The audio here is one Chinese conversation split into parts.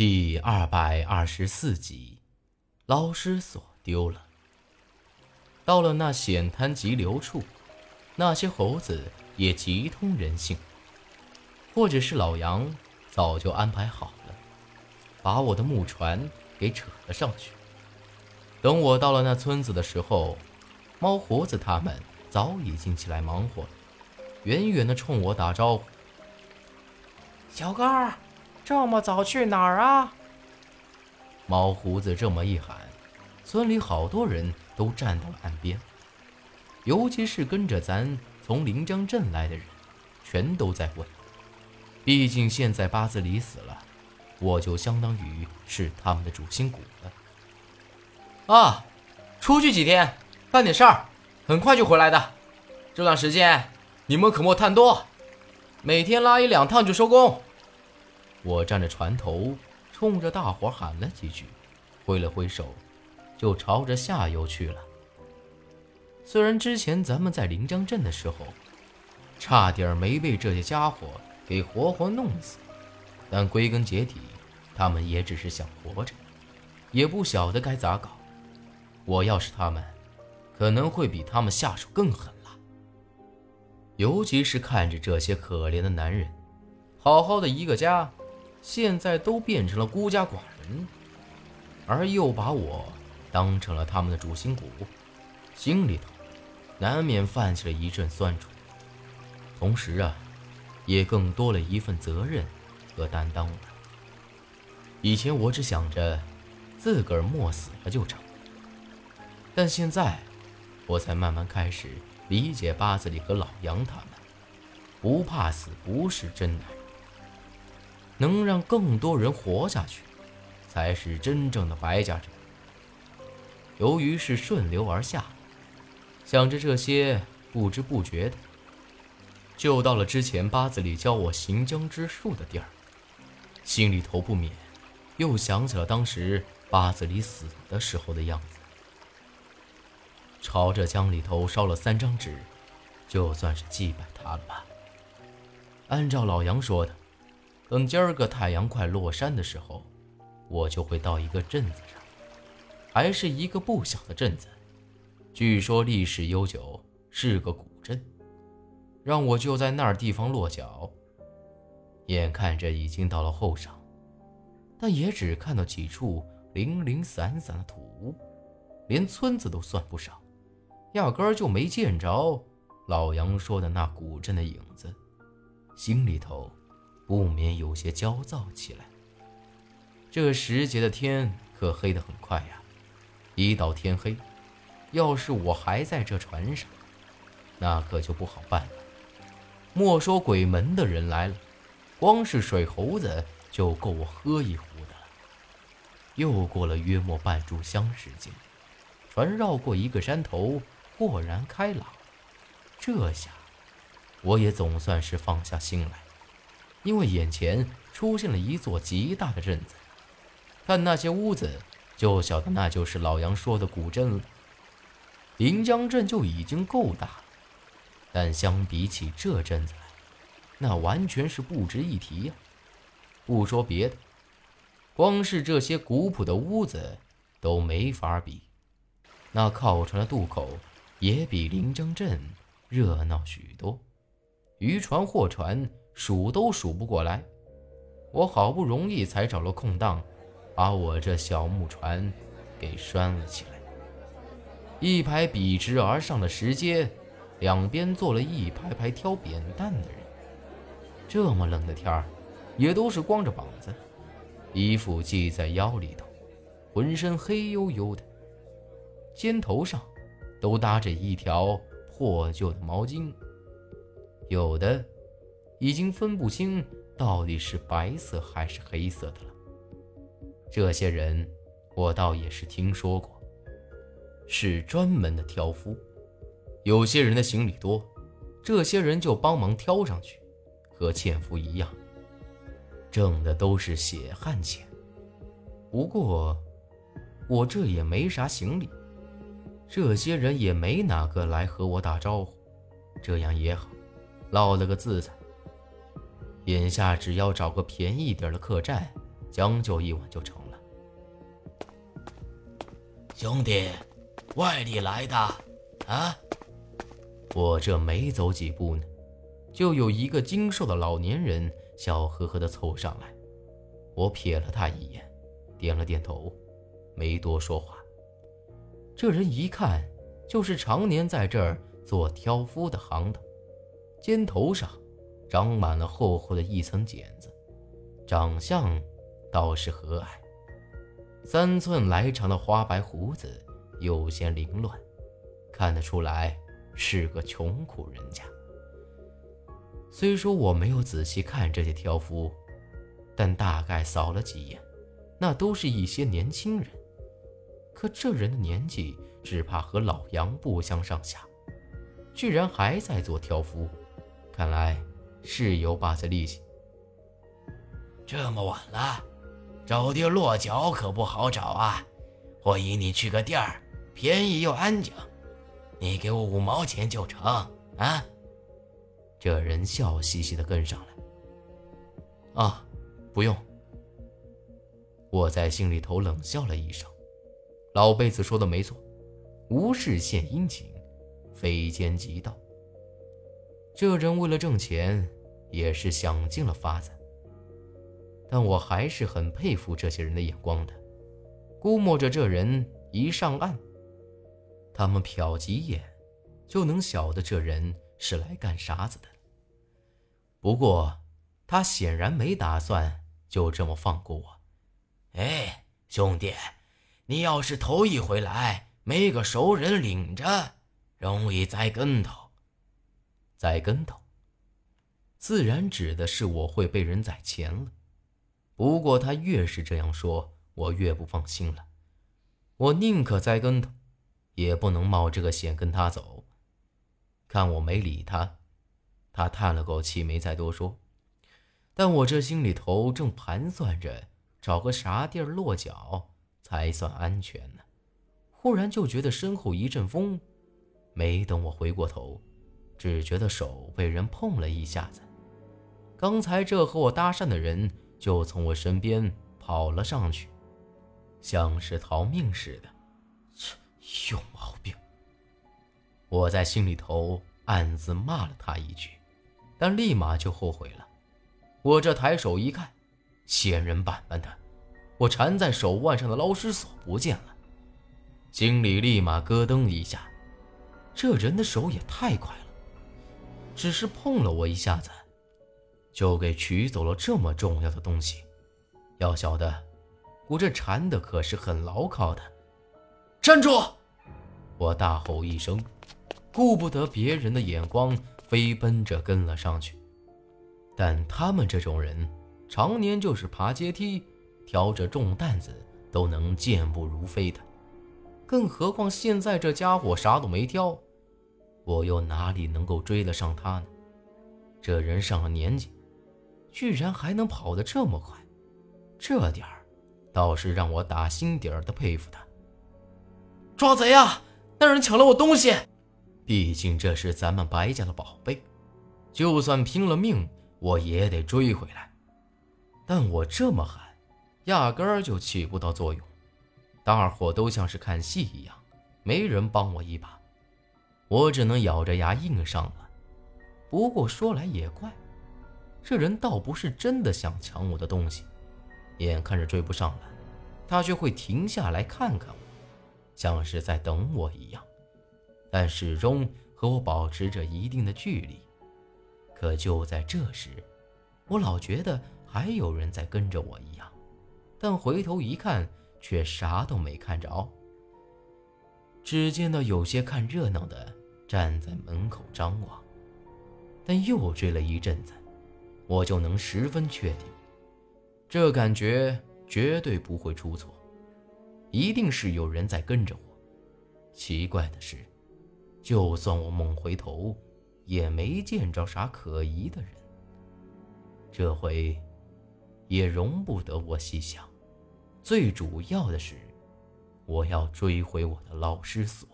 第二百二十四集，老师所丢了。到了那险滩急流处，那些猴子也极通人性，或者是老杨早就安排好了，把我的木船给扯了上去。等我到了那村子的时候，猫胡子他们早已经起来忙活了，远远的冲我打招呼：“小哥儿。”这么早去哪儿啊？猫胡子这么一喊，村里好多人都站到了岸边，尤其是跟着咱从临江镇来的人，全都在问。毕竟现在八字里死了，我就相当于是他们的主心骨了。啊，出去几天，办点事儿，很快就回来的。这段时间你们可莫贪多，每天拉一两趟就收工。我站在船头，冲着大伙喊了几句，挥了挥手，就朝着下游去了。虽然之前咱们在临江镇的时候，差点没被这些家伙给活活弄死，但归根结底，他们也只是想活着，也不晓得该咋搞。我要是他们，可能会比他们下手更狠了。尤其是看着这些可怜的男人，好好的一个家。现在都变成了孤家寡人，而又把我当成了他们的主心骨，心里头难免泛起了一阵酸楚。同时啊，也更多了一份责任和担当了。以前我只想着自个儿莫死了就成，但现在我才慢慢开始理解八子里和老杨他们，不怕死不是真男人。能让更多人活下去，才是真正的白家者。由于是顺流而下，想着这些，不知不觉的就到了之前八字里教我行将之术的地儿，心里头不免又想起了当时八字里死的时候的样子。朝着江里头烧了三张纸，就算是祭拜他了吧。按照老杨说的。等今儿个太阳快落山的时候，我就会到一个镇子上，还是一个不小的镇子，据说历史悠久，是个古镇，让我就在那儿地方落脚。眼看着已经到了后晌，但也只看到几处零零散散的土屋，连村子都算不上，压根儿就没见着老杨说的那古镇的影子，心里头。不免有些焦躁起来。这时节的天可黑得很快呀！一到天黑，要是我还在这船上，那可就不好办了。莫说鬼门的人来了，光是水猴子就够我喝一壶的了。又过了约莫半炷香时间，船绕过一个山头，豁然开朗。这下，我也总算是放下心来。因为眼前出现了一座极大的镇子，看那些屋子，就晓得那就是老杨说的古镇了。临江镇就已经够大了，但相比起这镇子来，那完全是不值一提呀。不说别的，光是这些古朴的屋子都没法比。那靠船的渡口也比临江镇热闹许多，渔船、货船。数都数不过来，我好不容易才找了空档，把我这小木船给拴了起来。一排笔直而上的石阶，两边坐了一排排挑扁担的人。这么冷的天儿，也都是光着膀子，衣服系在腰里头，浑身黑黝黝的，肩头上都搭着一条破旧的毛巾，有的。已经分不清到底是白色还是黑色的了。这些人，我倒也是听说过，是专门的挑夫。有些人的行李多，这些人就帮忙挑上去，和纤夫一样，挣的都是血汗钱。不过，我这也没啥行李，这些人也没哪个来和我打招呼，这样也好，落了个自在。眼下只要找个便宜点的客栈，将就一晚就成了。兄弟，外地来的啊？我这没走几步呢，就有一个精瘦的老年人笑呵呵地凑上来。我瞥了他一眼，点了点头，没多说话。这人一看就是常年在这儿做挑夫的行当，肩头上长满了厚厚的一层茧子，长相倒是和蔼。三寸来长的花白胡子有些凌乱，看得出来是个穷苦人家。虽说我没有仔细看这些挑夫，但大概扫了几眼，那都是一些年轻人。可这人的年纪只怕和老杨不相上下，居然还在做挑夫，看来是有把子力气。这么晚了。找地落脚可不好找啊！我引你去个店儿，便宜又安静，你给我五毛钱就成啊！这人笑嘻嘻的跟上来。啊，不用。我在心里头冷笑了一声。老辈子说的没错，无事献殷勤，非奸即盗。这人为了挣钱，也是想尽了法子。但我还是很佩服这些人的眼光的，估摸着这人一上岸，他们瞟几眼，就能晓得这人是来干啥子的。不过，他显然没打算就这么放过我。哎，兄弟，你要是头一回来，没个熟人领着，容易栽跟头。栽跟头，自然指的是我会被人宰钱了。不过他越是这样说，我越不放心了。我宁可栽跟头，也不能冒这个险跟他走。看我没理他，他叹了口气，没再多说。但我这心里头正盘算着找个啥地儿落脚才算安全呢，忽然就觉得身后一阵风，没等我回过头，只觉得手被人碰了一下子。刚才这和我搭讪的人。就从我身边跑了上去，像是逃命似的。切，有毛病！我在心里头暗自骂了他一句，但立马就后悔了。我这抬手一看，仙人板板的，我缠在手腕上的捞尸锁不见了，心里立马咯噔一下。这人的手也太快了，只是碰了我一下子。就给取走了这么重要的东西，要晓得，我这缠的可是很牢靠的。站住！我大吼一声，顾不得别人的眼光，飞奔着跟了上去。但他们这种人，常年就是爬阶梯、挑着重担子都能健步如飞的，更何况现在这家伙啥都没挑，我又哪里能够追得上他呢？这人上了年纪。居然还能跑得这么快，这点儿倒是让我打心底儿的佩服他。抓贼啊！那人抢了我东西，毕竟这是咱们白家的宝贝，就算拼了命我也得追回来。但我这么喊，压根儿就起不到作用，大伙都像是看戏一样，没人帮我一把，我只能咬着牙硬上了。不过说来也怪。这人倒不是真的想抢我的东西，眼看着追不上了，他却会停下来看看我，像是在等我一样，但始终和我保持着一定的距离。可就在这时，我老觉得还有人在跟着我一样，但回头一看，却啥都没看着。只见到有些看热闹的站在门口张望，但又追了一阵子。我就能十分确定，这感觉绝对不会出错，一定是有人在跟着我。奇怪的是，就算我猛回头，也没见着啥可疑的人。这回也容不得我细想，最主要的是，我要追回我的老师所。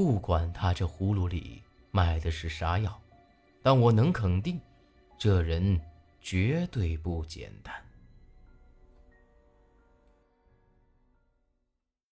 不管他这葫芦里卖的是啥药。但我能肯定，这人绝对不简单。